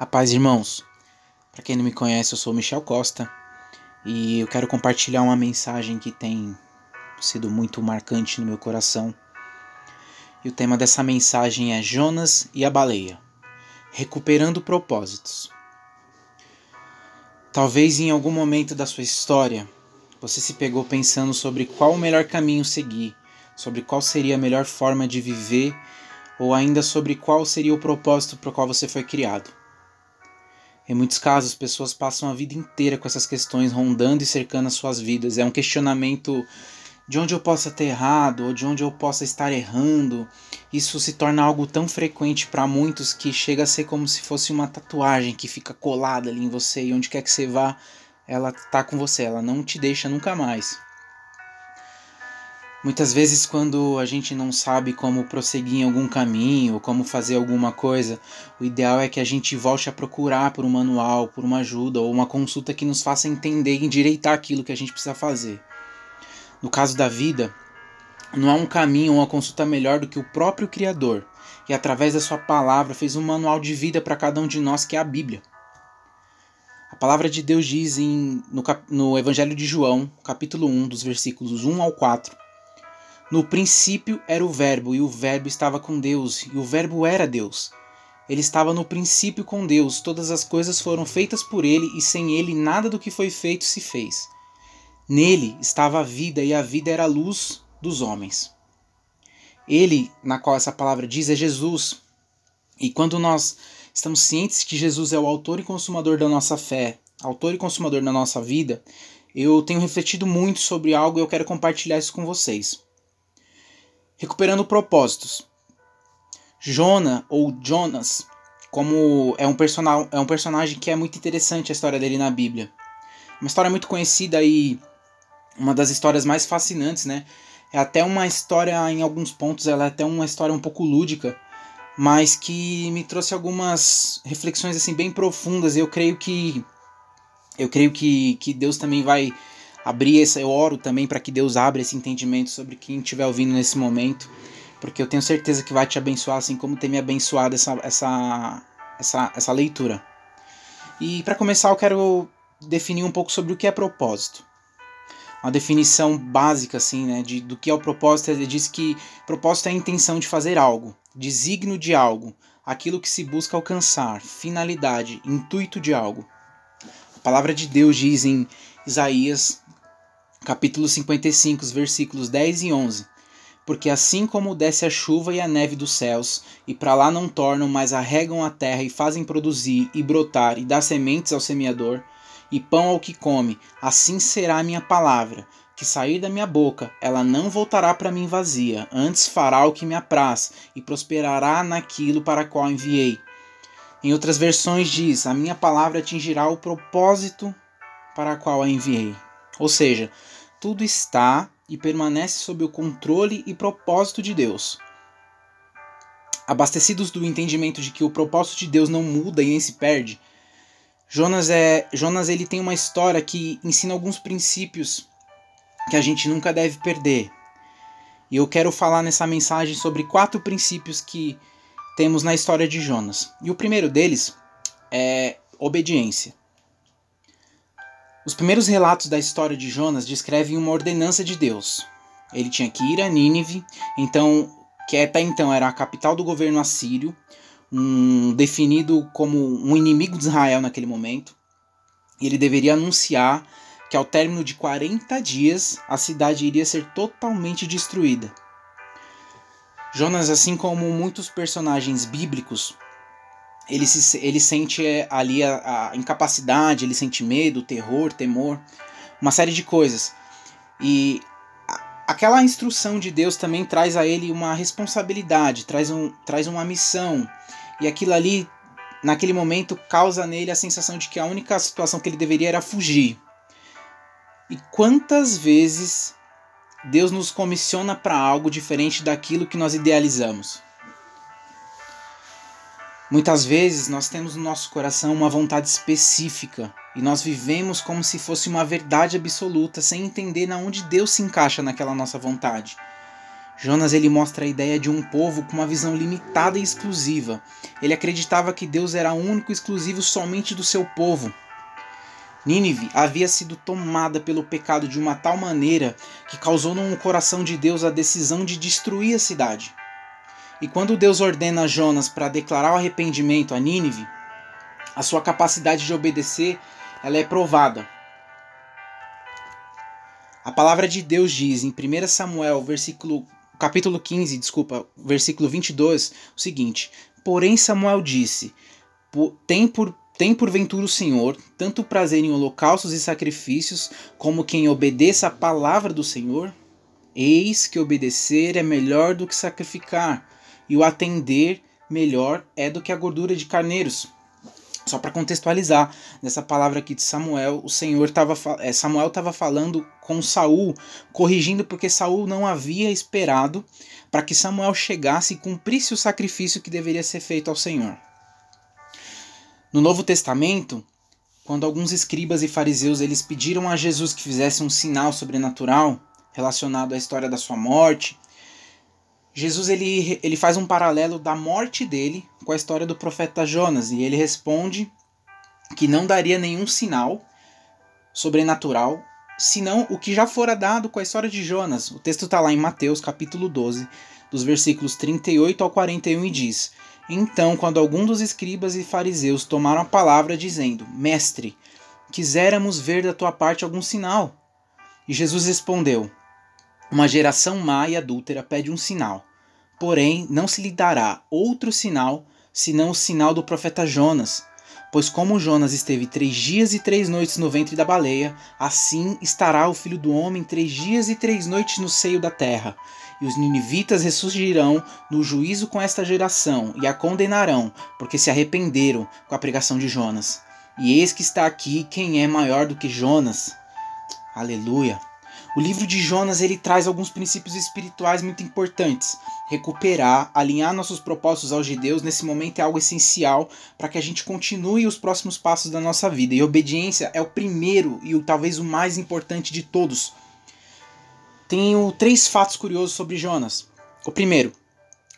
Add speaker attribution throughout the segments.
Speaker 1: A paz, irmãos. Para quem não me conhece, eu sou Michel Costa e eu quero compartilhar uma mensagem que tem sido muito marcante no meu coração. E o tema dessa mensagem é Jonas e a baleia recuperando propósitos. Talvez em algum momento da sua história você se pegou pensando sobre qual o melhor caminho seguir, sobre qual seria a melhor forma de viver ou ainda sobre qual seria o propósito para o qual você foi criado. Em muitos casos, pessoas passam a vida inteira com essas questões rondando e cercando as suas vidas. É um questionamento de onde eu possa ter errado ou de onde eu possa estar errando. Isso se torna algo tão frequente para muitos que chega a ser como se fosse uma tatuagem que fica colada ali em você e onde quer que você vá, ela tá com você, ela não te deixa nunca mais. Muitas vezes, quando a gente não sabe como prosseguir em algum caminho ou como fazer alguma coisa, o ideal é que a gente volte a procurar por um manual, por uma ajuda ou uma consulta que nos faça entender e endireitar aquilo que a gente precisa fazer. No caso da vida, não há um caminho ou uma consulta melhor do que o próprio Criador, que através da Sua palavra fez um manual de vida para cada um de nós, que é a Bíblia. A palavra de Deus diz em, no, no Evangelho de João, capítulo 1, dos versículos 1 ao 4 no princípio era o Verbo, e o Verbo estava com Deus, e o Verbo era Deus. Ele estava no princípio com Deus, todas as coisas foram feitas por ele, e sem ele nada do que foi feito se fez. Nele estava a vida, e a vida era a luz dos homens. Ele, na qual essa palavra diz, é Jesus. E quando nós estamos cientes que Jesus é o autor e consumador da nossa fé, autor e consumador da nossa vida, eu tenho refletido muito sobre algo e eu quero compartilhar isso com vocês. Recuperando propósitos. Jonah ou Jonas, como é um, person é um personagem que é muito interessante a história dele na Bíblia. Uma história muito conhecida e uma das histórias mais fascinantes, né? É até uma história, em alguns pontos, ela é até uma história um pouco lúdica, mas que me trouxe algumas reflexões assim bem profundas. Eu creio que eu creio que, que Deus também vai abrir essa, eu oro também para que Deus abra esse entendimento sobre quem estiver ouvindo nesse momento, porque eu tenho certeza que vai te abençoar assim como tem me abençoado essa essa essa, essa leitura. E para começar, eu quero definir um pouco sobre o que é propósito. Uma definição básica assim, né, de do que é o propósito, ele diz que propósito é a intenção de fazer algo, desígnio de algo, aquilo que se busca alcançar, finalidade, intuito de algo. A palavra de Deus diz em Isaías capítulo 55, versículos 10 e 11. Porque assim como desce a chuva e a neve dos céus, e para lá não tornam, mas arregam a terra e fazem produzir e brotar e dar sementes ao semeador, e pão ao que come, assim será a minha palavra, que sair da minha boca, ela não voltará para mim vazia, antes fará o que me apraz, e prosperará naquilo para qual enviei. Em outras versões diz: A minha palavra atingirá o propósito para qual a enviei. Ou seja, tudo está e permanece sob o controle e propósito de Deus. Abastecidos do entendimento de que o propósito de Deus não muda e nem se perde, Jonas é Jonas ele tem uma história que ensina alguns princípios que a gente nunca deve perder. E eu quero falar nessa mensagem sobre quatro princípios que temos na história de Jonas. E o primeiro deles é obediência. Os primeiros relatos da história de Jonas descrevem uma ordenança de Deus. Ele tinha que ir a Nínive, então que até então era a capital do governo assírio, um, definido como um inimigo de Israel naquele momento. E ele deveria anunciar que ao término de 40 dias a cidade iria ser totalmente destruída. Jonas, assim como muitos personagens bíblicos, ele, se, ele sente é, ali a, a incapacidade, ele sente medo, terror, temor, uma série de coisas. E aquela instrução de Deus também traz a ele uma responsabilidade, traz, um, traz uma missão. E aquilo ali, naquele momento, causa nele a sensação de que a única situação que ele deveria era fugir. E quantas vezes Deus nos comissiona para algo diferente daquilo que nós idealizamos? Muitas vezes nós temos no nosso coração uma vontade específica e nós vivemos como se fosse uma verdade absoluta, sem entender na onde Deus se encaixa naquela nossa vontade. Jonas ele mostra a ideia de um povo com uma visão limitada e exclusiva. Ele acreditava que Deus era único e exclusivo somente do seu povo. Nínive havia sido tomada pelo pecado de uma tal maneira que causou no coração de Deus a decisão de destruir a cidade. E quando Deus ordena a Jonas para declarar o arrependimento a Nínive, a sua capacidade de obedecer ela é provada. A palavra de Deus diz em 1 Samuel, versículo, capítulo 15, desculpa, versículo 22, o seguinte: Porém Samuel disse: Tem por tem porventura o Senhor tanto prazer em holocaustos e sacrifícios, como quem obedeça a palavra do Senhor? Eis que obedecer é melhor do que sacrificar, e o atender melhor é do que a gordura de carneiros. Só para contextualizar, nessa palavra aqui de Samuel, o Senhor estava é, Samuel estava falando com Saul, corrigindo porque Saul não havia esperado para que Samuel chegasse e cumprisse o sacrifício que deveria ser feito ao Senhor. No Novo Testamento, quando alguns escribas e fariseus eles pediram a Jesus que fizesse um sinal sobrenatural relacionado à história da sua morte, Jesus ele, ele faz um paralelo da morte dele com a história do profeta Jonas e ele responde que não daria nenhum sinal sobrenatural senão o que já fora dado com a história de Jonas. O texto está lá em Mateus capítulo 12, dos versículos 38 ao 41 e diz: então, quando algum dos escribas e fariseus tomaram a palavra, dizendo: Mestre, quiséramos ver da tua parte algum sinal. E Jesus respondeu: Uma geração má e adúltera pede um sinal, porém não se lhe dará outro sinal senão o sinal do profeta Jonas. Pois como Jonas esteve três dias e três noites no ventre da baleia, assim estará o filho do homem três dias e três noites no seio da terra. E os ninivitas ressurgirão no juízo com esta geração e a condenarão, porque se arrependeram com a pregação de Jonas. E eis que está aqui quem é maior do que Jonas. Aleluia. O livro de Jonas ele traz alguns princípios espirituais muito importantes. Recuperar, alinhar nossos propósitos aos de Deus nesse momento é algo essencial para que a gente continue os próximos passos da nossa vida. E obediência é o primeiro e o, talvez o mais importante de todos. Tenho três fatos curiosos sobre Jonas. O primeiro,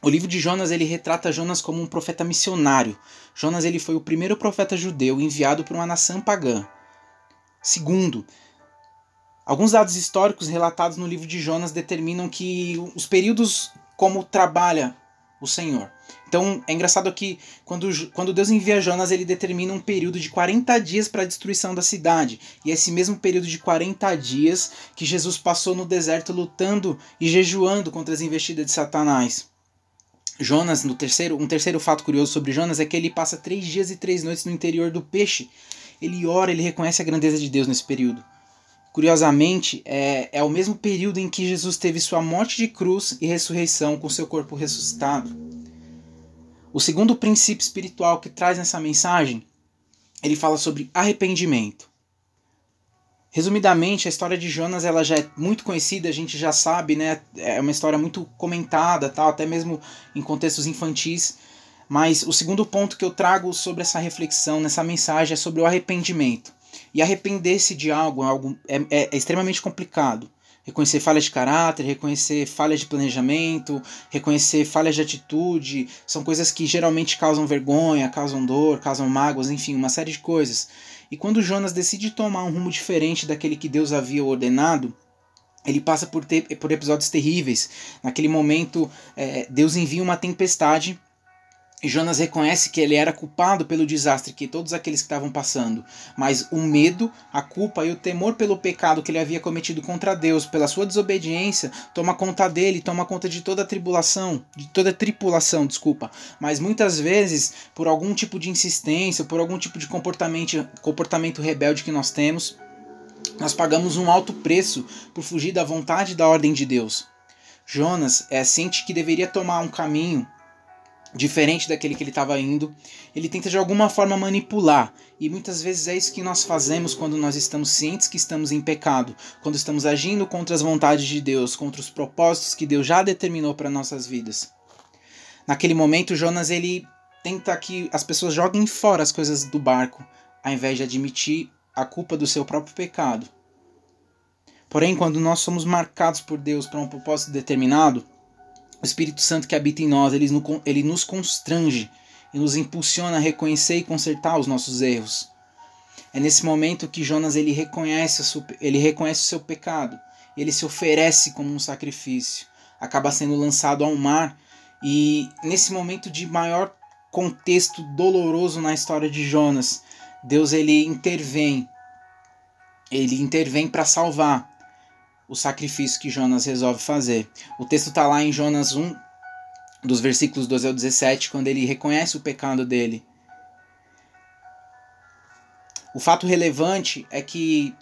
Speaker 1: o livro de Jonas ele retrata Jonas como um profeta missionário. Jonas ele foi o primeiro profeta judeu enviado por uma nação pagã. Segundo, Alguns dados históricos relatados no livro de Jonas determinam que os períodos como trabalha o Senhor. Então é engraçado que quando, quando Deus envia Jonas, ele determina um período de 40 dias para a destruição da cidade. E é esse mesmo período de 40 dias que Jesus passou no deserto lutando e jejuando contra as investidas de Satanás. Jonas, no terceiro, um terceiro fato curioso sobre Jonas é que ele passa três dias e três noites no interior do peixe. Ele ora, ele reconhece a grandeza de Deus nesse período. Curiosamente, é, é o mesmo período em que Jesus teve sua morte de cruz e ressurreição com seu corpo ressuscitado. O segundo princípio espiritual que traz nessa mensagem, ele fala sobre arrependimento. Resumidamente, a história de Jonas ela já é muito conhecida, a gente já sabe, né? É uma história muito comentada, tal, até mesmo em contextos infantis. Mas o segundo ponto que eu trago sobre essa reflexão, nessa mensagem, é sobre o arrependimento. E arrepender-se de algo, algo é, é, é extremamente complicado. Reconhecer falhas de caráter, reconhecer falhas de planejamento, reconhecer falhas de atitude, são coisas que geralmente causam vergonha, causam dor, causam mágoas, enfim, uma série de coisas. E quando Jonas decide tomar um rumo diferente daquele que Deus havia ordenado, ele passa por, ter, por episódios terríveis. Naquele momento, é, Deus envia uma tempestade Jonas reconhece que ele era culpado pelo desastre que todos aqueles que estavam passando, mas o medo, a culpa e o temor pelo pecado que ele havia cometido contra Deus, pela sua desobediência, toma conta dele, toma conta de toda a tribulação, de toda a tripulação, desculpa. Mas muitas vezes, por algum tipo de insistência, por algum tipo de comportamento, comportamento rebelde que nós temos, nós pagamos um alto preço por fugir da vontade e da ordem de Deus. Jonas é, sente que deveria tomar um caminho diferente daquele que ele estava indo. Ele tenta de alguma forma manipular, e muitas vezes é isso que nós fazemos quando nós estamos cientes que estamos em pecado, quando estamos agindo contra as vontades de Deus, contra os propósitos que Deus já determinou para nossas vidas. Naquele momento, Jonas ele tenta que as pessoas joguem fora as coisas do barco, ao invés de admitir a culpa do seu próprio pecado. Porém, quando nós somos marcados por Deus para um propósito determinado, O Espírito Santo que habita em nós, ele, nos constrange e nos impulsiona a reconhecer e consertar os nossos erros. É nesse momento que Jonas ele reconhece, ele reconhece o seu pecado, ele se oferece como um sacrifício, acaba sendo lançado ao mar e nesse momento de maior contexto doloroso na história de Jonas, Deus ele intervém. Ele intervém para salvar o sacrifício que Jonas resolve fazer. O texto está lá em Jonas 1, dos versículos 12 ao 17, quando ele reconhece o pecado dele. O fato relevante é que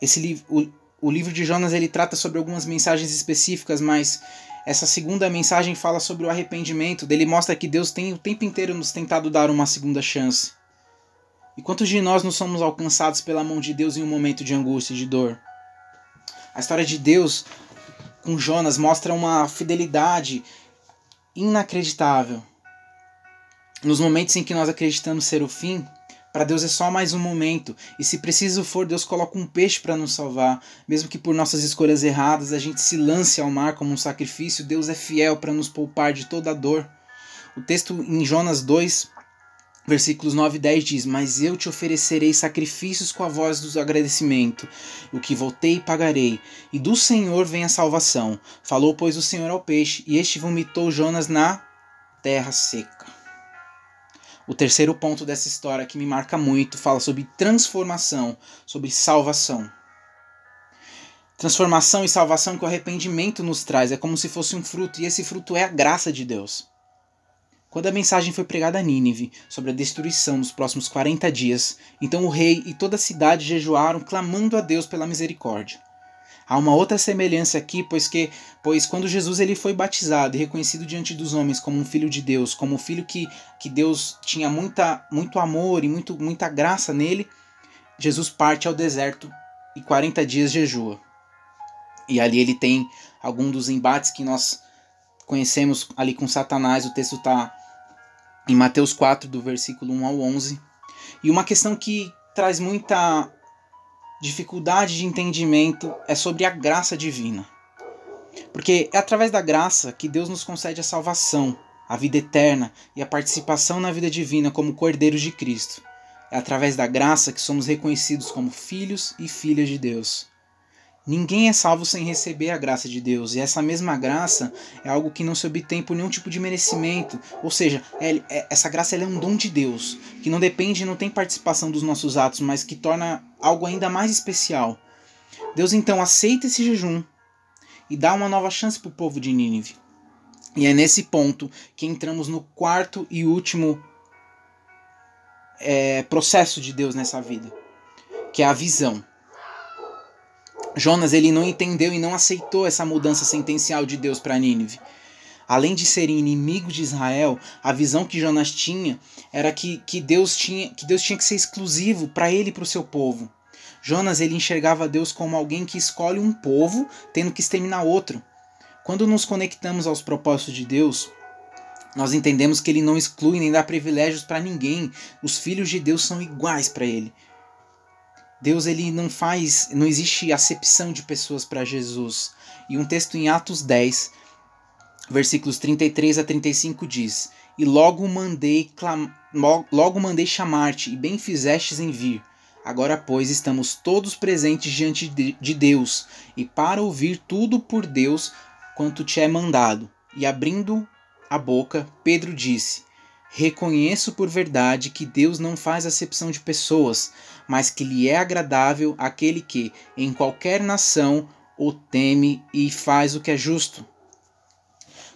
Speaker 1: esse livro, o, o livro de Jonas ele trata sobre algumas mensagens específicas, mas essa segunda mensagem fala sobre o arrependimento. Ele mostra que Deus tem o tempo inteiro nos tentado dar uma segunda chance. E quantos de nós não somos alcançados pela mão de Deus em um momento de angústia e de dor? A história de Deus com Jonas mostra uma fidelidade inacreditável. Nos momentos em que nós acreditamos ser o fim, para Deus é só mais um momento, e se preciso for, Deus coloca um peixe para nos salvar. Mesmo que por nossas escolhas erradas a gente se lance ao mar como um sacrifício, Deus é fiel para nos poupar de toda a dor. O texto em Jonas 2, versículos 9 e 10 diz: Mas eu te oferecerei sacrifícios com a voz do agradecimento, o que voltei e pagarei, e do Senhor vem a salvação. Falou, pois, o Senhor ao peixe, e este vomitou Jonas na terra seca. O terceiro ponto dessa história que me marca muito fala sobre transformação, sobre salvação. Transformação e salvação que o arrependimento nos traz é como se fosse um fruto, e esse fruto é a graça de Deus. Quando a mensagem foi pregada a Nínive sobre a destruição nos próximos 40 dias, então o rei e toda a cidade jejuaram, clamando a Deus pela misericórdia. Há uma outra semelhança aqui, pois que, pois quando Jesus ele foi batizado e reconhecido diante dos homens como um filho de Deus, como um filho que, que Deus tinha muita, muito amor e muito, muita graça nele, Jesus parte ao deserto e 40 dias jejua. E ali ele tem algum dos embates que nós conhecemos ali com Satanás, o texto está em Mateus 4, do versículo 1 ao 11. E uma questão que traz muita dificuldade de entendimento é sobre a graça divina. Porque é através da graça que Deus nos concede a salvação, a vida eterna e a participação na vida divina como cordeiros de Cristo. É através da graça que somos reconhecidos como filhos e filhas de Deus. Ninguém é salvo sem receber a graça de Deus, e essa mesma graça é algo que não se obtém por nenhum tipo de merecimento. Ou seja, é, é, essa graça é um dom de Deus, que não depende, não tem participação dos nossos atos, mas que torna algo ainda mais especial. Deus então aceita esse jejum e dá uma nova chance para o povo de Nínive. E é nesse ponto que entramos no quarto e último é, processo de Deus nessa vida, que é a visão. Jonas ele não entendeu e não aceitou essa mudança sentencial de Deus para Nínive. Além de ser inimigo de Israel, a visão que Jonas tinha era que, que, Deus, tinha, que Deus tinha que ser exclusivo para ele e para o seu povo. Jonas ele enxergava Deus como alguém que escolhe um povo tendo que exterminar outro. Quando nos conectamos aos propósitos de Deus, nós entendemos que ele não exclui nem dá privilégios para ninguém. Os filhos de Deus são iguais para ele. Deus ele não faz, não existe acepção de pessoas para Jesus. E um texto em Atos 10, versículos 33 a 35 diz: E logo mandei logo mandei chamar-te, e bem fizestes em vir. Agora, pois, estamos todos presentes diante de Deus, e para ouvir tudo por Deus quanto te é mandado. E abrindo a boca, Pedro disse: Reconheço por verdade que Deus não faz acepção de pessoas, mas que lhe é agradável aquele que, em qualquer nação, o teme e faz o que é justo.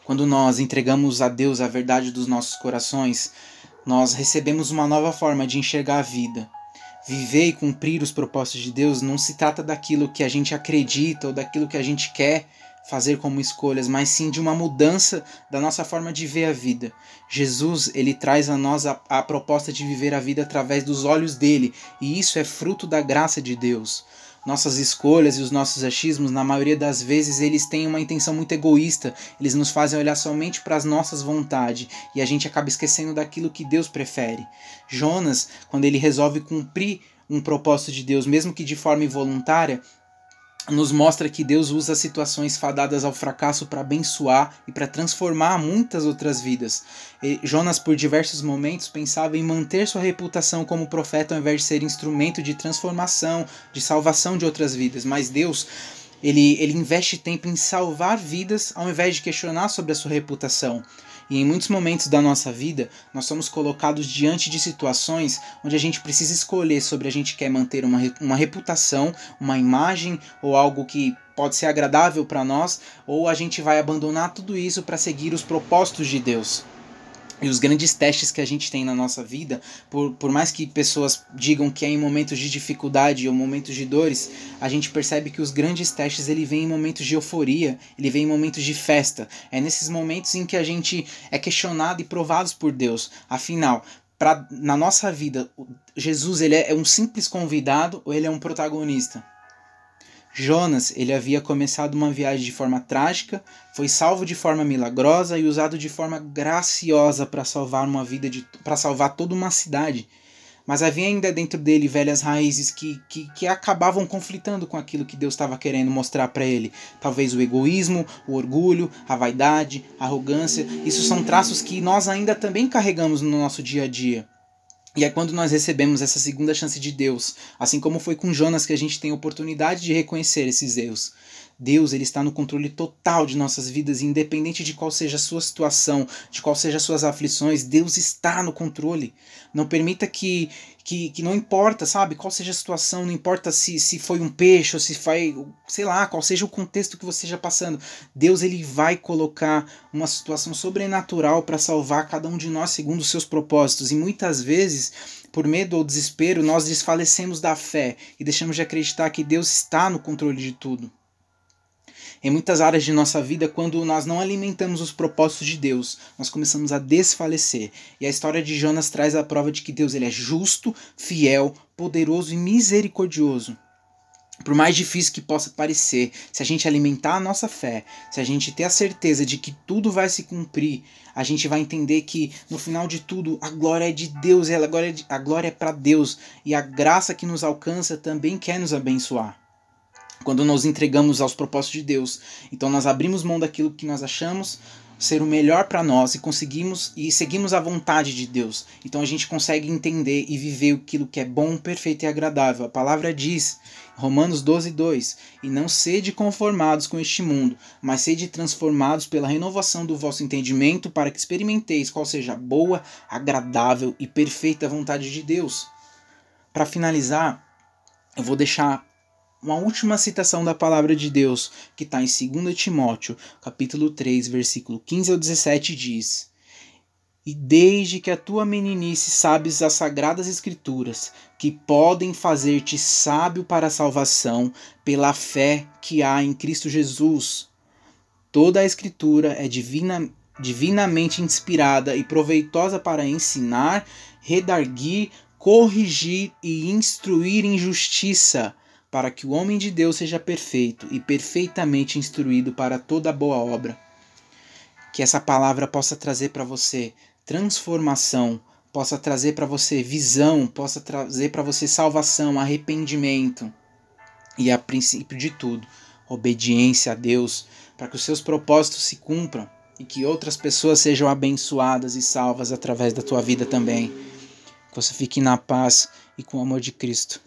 Speaker 1: Quando nós entregamos a Deus a verdade dos nossos corações, nós recebemos uma nova forma de enxergar a vida. Viver e cumprir os propósitos de Deus não se trata daquilo que a gente acredita ou daquilo que a gente quer, fazer como escolhas, mas sim de uma mudança da nossa forma de ver a vida. Jesus, ele traz a nós a, a, proposta de viver a vida através dos olhos dele, e isso é fruto da graça de Deus. Nossas escolhas e os nossos achismos, na maioria das vezes, eles têm uma intenção muito egoísta, eles nos fazem olhar somente para as nossas vontades e a gente acaba esquecendo daquilo que Deus prefere. Jonas, quando ele resolve cumprir um propósito de Deus, mesmo que de forma involuntária, nos mostra que Deus usa situações fadadas ao fracasso para abençoar e para transformar muitas outras vidas. E Jonas, por diversos momentos, pensava em manter sua reputação como profeta ao invés de ser instrumento de transformação, de salvação de outras vidas. Mas Deus, ele, ele investe tempo em salvar vidas ao invés de questionar sobre a sua reputação. E em muitos momentos da nossa vida, nós somos colocados diante de situações onde a gente precisa escolher sobre a gente quer manter uma, uma reputação, uma imagem ou algo que pode ser agradável para nós, ou a gente vai abandonar tudo isso para seguir os propósitos de Deus. E os grandes testes que a gente tem na nossa vida, por, por mais que pessoas digam que é em momentos de dificuldade ou momentos de dores, a gente percebe que os grandes testes ele vem em momentos de euforia, ele vem em momentos de festa. É nesses momentos em que a gente é questionado e provado por Deus. Afinal, pra, na nossa vida, Jesus ele é um simples convidado ou ele é um protagonista? Jonas, ele havia começado uma viagem de forma trágica, foi salvo de forma milagrosa e usado de forma graciosa para salvar uma vida de para salvar toda uma cidade. Mas havia ainda dentro dele velhas raízes que, que, que acabavam conflitando com aquilo que Deus estava querendo mostrar para ele. Talvez o egoísmo, o orgulho, a vaidade, a arrogância. Isso são traços que nós ainda também carregamos no nosso dia a dia. E é quando nós recebemos essa segunda chance de Deus, assim como foi com Jonas que a gente tem a oportunidade de reconhecer esses erros. Deus ele está no controle total de nossas vidas, independente de qual seja a sua situação, de qual sejam as suas aflições, Deus está no controle. Não permita que, que, que não importa, sabe, qual seja a situação, não importa se, se foi um peixe ou se foi, sei lá, qual seja o contexto que você esteja passando, Deus ele vai colocar uma situação sobrenatural para salvar cada um de nós segundo os seus propósitos. E muitas vezes, por medo ou desespero, nós desfalecemos da fé e deixamos de acreditar que Deus está no controle de tudo em muitas áreas de nossa vida, quando nós não alimentamos os propósitos de Deus, nós começamos a desfalecer. E a história de Jonas traz a prova de que Deus ele é justo, fiel, poderoso e misericordioso. Por mais difícil que possa parecer, se a gente alimentar a nossa fé, se a gente ter a certeza de que tudo vai se cumprir, a gente vai entender que no final de tudo a glória é de Deus, a glória, é é para Deus e a graça que nos alcança também quer nos abençoar quando nos entregamos aos propósitos de Deus. Então nós abrimos mão daquilo que nós achamos ser o melhor para nós e conseguimos e seguimos a vontade de Deus. Então a gente consegue entender e viver aquilo que é bom, perfeito e agradável. A palavra diz, Romanos 12, 2: E não sede conformados com este mundo, mas sede transformados pela renovação do vosso entendimento, para que experimenteis qual seja a boa, agradável e perfeita vontade de Deus. Para finalizar, eu vou deixar uma última citação da palavra de Deus, que está em 2 Timóteo, capítulo 3, versículo 15 ao 17, diz: E desde que a tua meninice sabes as sagradas escrituras, que podem fazer-te sábio para a salvação pela fé que há em Cristo Jesus. Toda a escritura é divina, divinamente inspirada e proveitosa para ensinar, redarguir, corrigir e instruir em justiça para que o homem de Deus seja perfeito e perfeitamente instruído para toda boa obra. Que essa palavra possa trazer para você transformação, possa trazer para você visão, possa trazer para você salvação, arrependimento e, a princípio de tudo, obediência a Deus, para que os seus propósitos se cumpram e que outras pessoas sejam abençoadas e salvas através da tua vida também. Que você fique na paz e com o amor de Cristo.